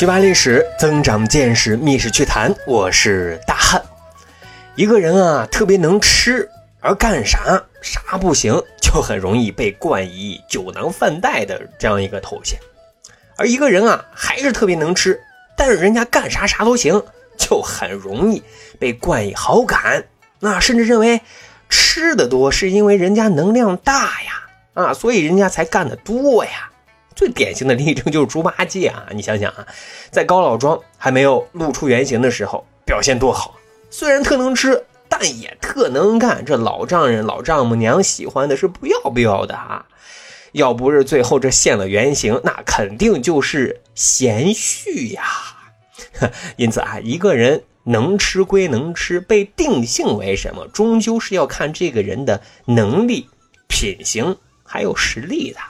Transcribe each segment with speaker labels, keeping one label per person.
Speaker 1: 学霸历史，增长见识，密室趣谈。我是大汉。一个人啊，特别能吃，而干啥啥不行，就很容易被冠以“酒囊饭袋”的这样一个头衔。而一个人啊，还是特别能吃，但是人家干啥啥都行，就很容易被冠以好感。那甚至认为吃的多是因为人家能量大呀，啊，所以人家才干得多呀。最典型的例证就是猪八戒啊！你想想啊，在高老庄还没有露出原形的时候，表现多好。虽然特能吃，但也特能干。这老丈人、老丈母娘喜欢的是不要不要的啊！要不是最后这现了原形，那肯定就是贤婿呀。因此啊，一个人能吃归能吃，被定性为什么，终究是要看这个人的能力、品行还有实力的。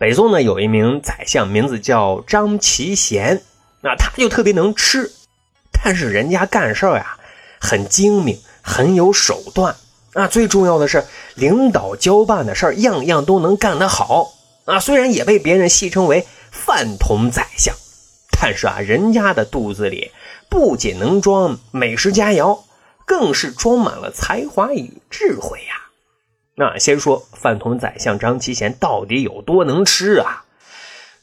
Speaker 1: 北宋呢，有一名宰相，名字叫张其贤，那他就特别能吃，但是人家干事呀很精明，很有手段啊。最重要的是，领导交办的事儿样样都能干得好啊。虽然也被别人戏称为饭桶宰相，但是啊，人家的肚子里不仅能装美食佳肴，更是装满了才华与智慧呀。那先说饭桶宰相张其贤到底有多能吃啊？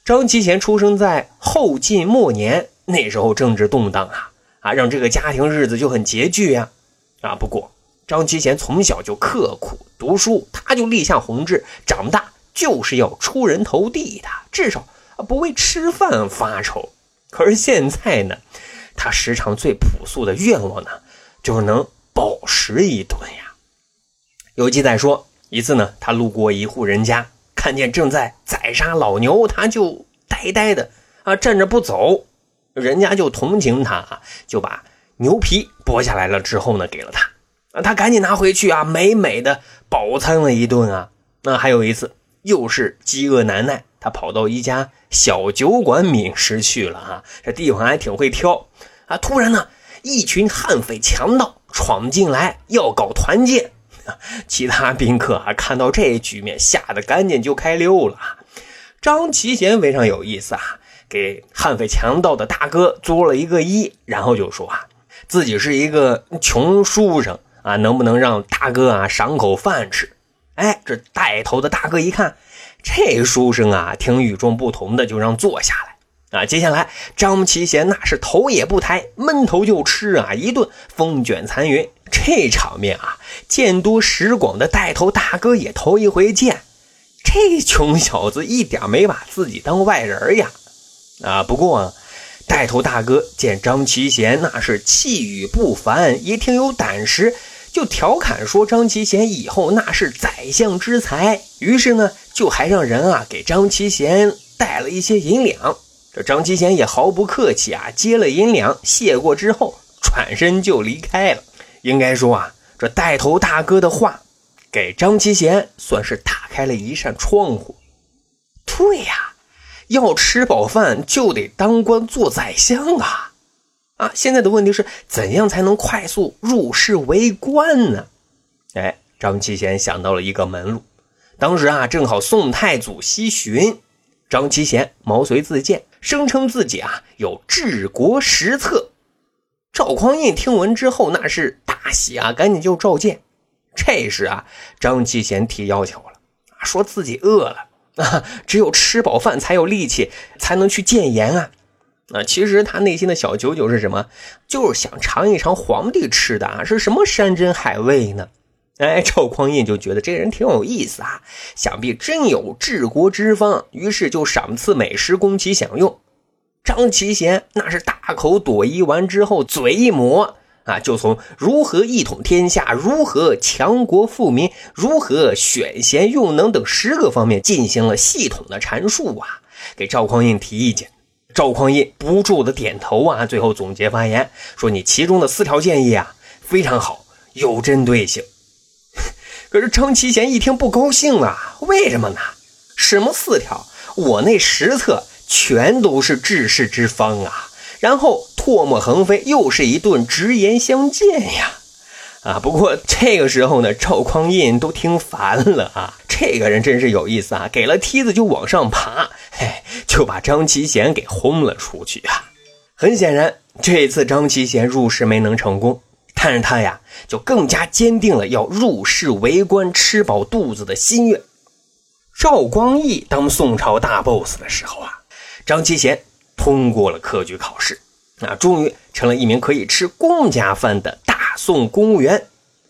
Speaker 1: 张其贤出生在后晋末年，那时候政治动荡啊啊，让这个家庭日子就很拮据呀啊。不过张其贤从小就刻苦读书，他就立下宏志，长大就是要出人头地的，至少不为吃饭发愁。可是现在呢，他时常最朴素的愿望呢，就是能饱食一顿呀。有记载说，一次呢，他路过一户人家，看见正在宰杀老牛，他就呆呆的啊站着不走。人家就同情他啊，就把牛皮剥下来了之后呢，给了他啊，他赶紧拿回去啊，美美的饱餐了一顿啊。那还有一次，又是饥饿难耐，他跑到一家小酒馆觅食去了啊，这地方还挺会挑啊。突然呢，一群悍匪强盗闯进来要搞团建。其他宾客啊，看到这局面，吓得赶紧就开溜了。张其贤非常有意思啊，给悍匪强盗的大哥作了一个揖，然后就说啊，自己是一个穷书生啊，能不能让大哥啊赏口饭吃？哎，这带头的大哥一看，这书生啊挺与众不同的，就让坐下了。啊，接下来张其贤那是头也不抬，闷头就吃啊，一顿风卷残云。这场面啊，见多识广的带头大哥也头一回见，这穷小子一点没把自己当外人呀！啊，不过啊，带头大哥见张其贤那是气宇不凡，也挺有胆识，就调侃说张其贤以后那是宰相之才，于是呢，就还让人啊给张其贤带了一些银两。这张其贤也毫不客气啊，接了银两，谢过之后，转身就离开了。应该说啊，这带头大哥的话，给张其贤算是打开了一扇窗户。对呀，要吃饱饭就得当官做宰相啊！啊，现在的问题是怎样才能快速入仕为官呢？哎，张其贤想到了一个门路。当时啊，正好宋太祖西巡，张其贤毛遂自荐，声称自己啊有治国实策。赵匡胤听闻之后，那是大喜啊，赶紧就召见。这时啊，张继贤提要求了，说自己饿了啊，只有吃饱饭才有力气，才能去谏言啊。啊，其实他内心的小九九是什么？就是想尝一尝皇帝吃的啊是什么山珍海味呢？哎，赵匡胤就觉得这人挺有意思啊，想必真有治国之方，于是就赏赐美食供其享用。张其贤那是大口朵颐完之后，嘴一抹啊，就从如何一统天下、如何强国富民、如何选贤用能等十个方面进行了系统的阐述啊，给赵匡胤提意见。赵匡胤不住的点头啊，最后总结发言说：“你其中的四条建议啊，非常好，有针对性。”可是张其贤一听不高兴啊，为什么呢？什么四条？我那十策。全都是治世之方啊，然后唾沫横飞，又是一顿直言相见呀，啊。不过这个时候呢，赵匡胤都听烦了啊。这个人真是有意思啊，给了梯子就往上爬，嘿，就把张其贤给轰了出去啊。很显然，这次张其贤入仕没能成功，但是他呀，就更加坚定了要入仕为官、吃饱肚子的心愿。赵光义当宋朝大 boss 的时候啊，张其贤通过了科举考试，啊，终于成了一名可以吃公家饭的大宋公务员。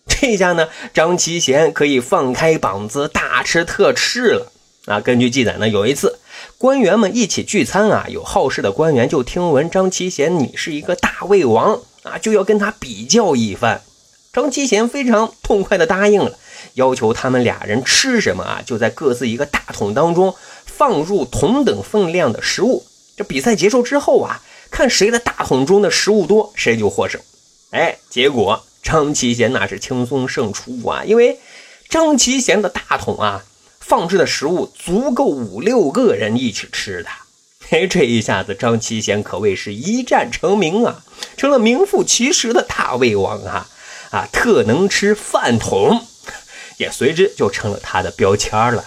Speaker 1: 这下呢，张其贤可以放开膀子大吃特吃了。啊，根据记载呢，有一次。官员们一起聚餐啊，有好事的官员就听闻张其贤你是一个大胃王啊，就要跟他比较一番。张其贤非常痛快的答应了，要求他们俩人吃什么啊，就在各自一个大桶当中放入同等分量的食物。这比赛结束之后啊，看谁的大桶中的食物多，谁就获胜。哎，结果张其贤那是轻松胜出啊，因为张其贤的大桶啊。放置的食物足够五六个人一起吃的，嘿，这一下子张其贤可谓是一战成名啊，成了名副其实的大胃王啊！啊，特能吃饭桶，也随之就成了他的标签了。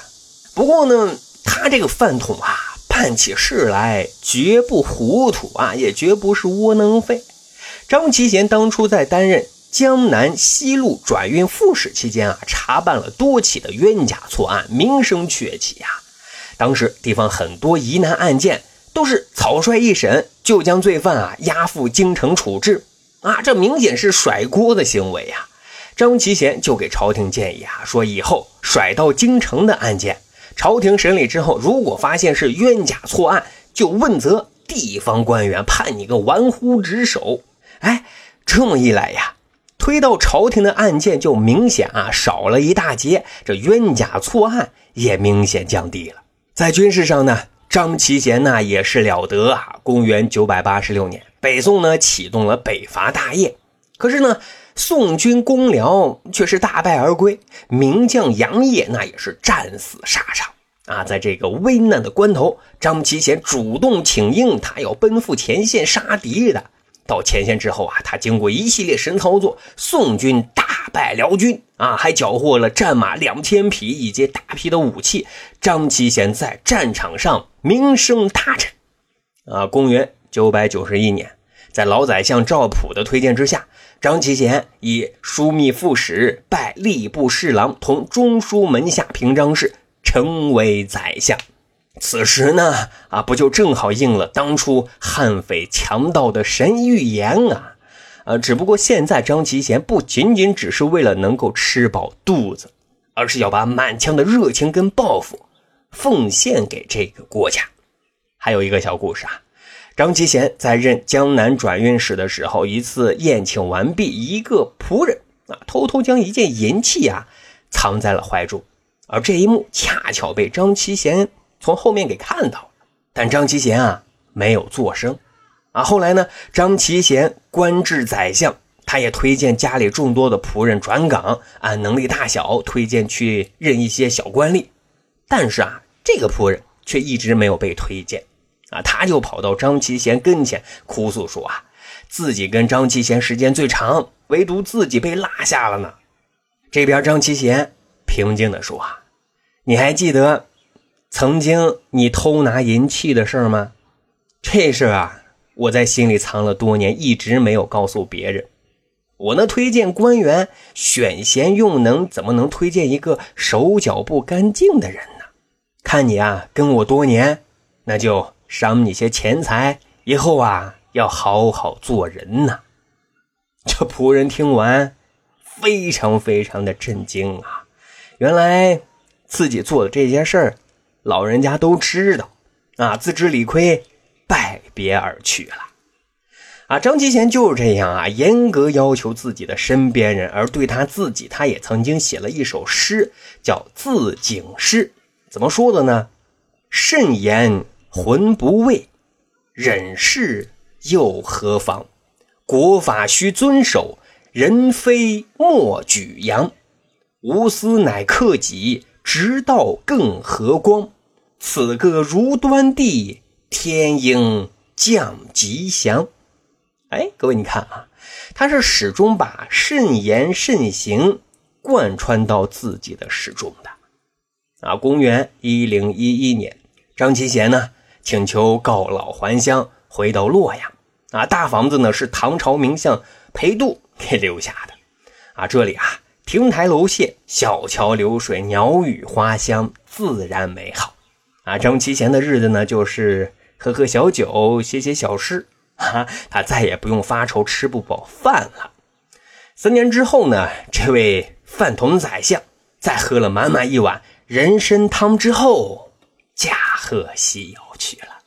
Speaker 1: 不过呢，他这个饭桶啊，办起事来绝不糊涂啊，也绝不是窝囊废。张其贤当初在担任。江南西路转运副使期间啊，查办了多起的冤假错案，名声鹊起呀。当时地方很多疑难案件都是草率一审就将罪犯啊押赴京城处置啊，这明显是甩锅的行为呀。张其贤就给朝廷建议啊，说以后甩到京城的案件，朝廷审理之后，如果发现是冤假错案，就问责地方官员，判你个玩忽职守。哎，这么一来呀。推到朝廷的案件就明显啊少了一大截，这冤假错案也明显降低了。在军事上呢，张其贤呢也是了得啊。公元九百八十六年，北宋呢启动了北伐大业，可是呢，宋军攻辽却是大败而归，名将杨业那也是战死沙场啊。在这个危难的关头，张其贤主动请缨，他要奔赴前线杀敌的。到前线之后啊，他经过一系列神操作，宋军大败辽军啊，还缴获了战马两千匹以及大批的武器。张其贤在战场上名声大振啊。公元九百九十一年，在老宰相赵普的推荐之下，张其贤以枢密副使、拜吏部侍郎同中书门下平章事，成为宰相。此时呢，啊，不就正好应了当初悍匪强盗的神预言啊，啊，只不过现在张其贤不仅仅只是为了能够吃饱肚子，而是要把满腔的热情跟抱负奉献给这个国家。还有一个小故事啊，张其贤在任江南转运使的时候，一次宴请完毕，一个仆人啊，偷偷将一件银器啊藏在了怀中，而这一幕恰巧被张其贤。从后面给看到了，但张其贤啊没有作声，啊，后来呢，张其贤官至宰相，他也推荐家里众多的仆人转岗，按能力大小推荐去任一些小官吏，但是啊，这个仆人却一直没有被推荐，啊，他就跑到张其贤跟前哭诉说啊，自己跟张其贤时间最长，唯独自己被落下了呢。这边张其贤平静地说啊，你还记得？曾经你偷拿银器的事儿吗？这事啊，我在心里藏了多年，一直没有告诉别人。我那推荐官员选贤用能，怎么能推荐一个手脚不干净的人呢？看你啊，跟我多年，那就赏你些钱财，以后啊要好好做人呐。这仆人听完，非常非常的震惊啊！原来自己做的这件事儿。老人家都知道，啊，自知理亏，拜别而去了。啊，张其贤就是这样啊，严格要求自己的身边人，而对他自己，他也曾经写了一首诗，叫自警诗。怎么说的呢？慎言浑不畏，忍事又何妨？国法须遵守，人非莫举扬。无私乃克己。直道更和光，此个如端地，天应降吉祥。哎，各位你看啊，他是始终把慎言慎行贯穿到自己的始终的。啊，公元一零一一年，张其贤呢请求告老还乡，回到洛阳。啊，大房子呢是唐朝名相裴度给留下的。啊，这里啊，亭台楼榭，小桥流水，鸟语花香，自然美好。啊，张其贤的日子呢，就是喝喝小酒，写写小诗。哈，他再也不用发愁吃不饱饭了。三年之后呢，这位饭桶宰相在喝了满满一碗人参汤之后，驾鹤西游去了。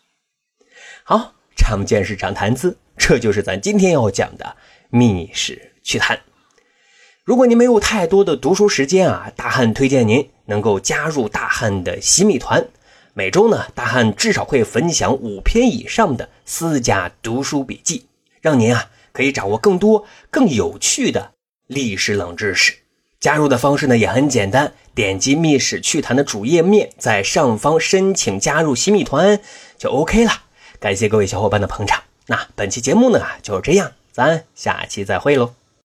Speaker 1: 好，长见识，长谈资，这就是咱今天要讲的密室趣谈。如果您没有太多的读书时间啊，大汉推荐您能够加入大汉的洗米团。每周呢，大汉至少会分享五篇以上的私家读书笔记，让您啊可以掌握更多更有趣的历史冷知识。加入的方式呢也很简单，点击密室趣谈的主页面，在上方申请加入洗米团就 OK 了。感谢各位小伙伴的捧场，那本期节目呢就是这样，咱下期再会喽。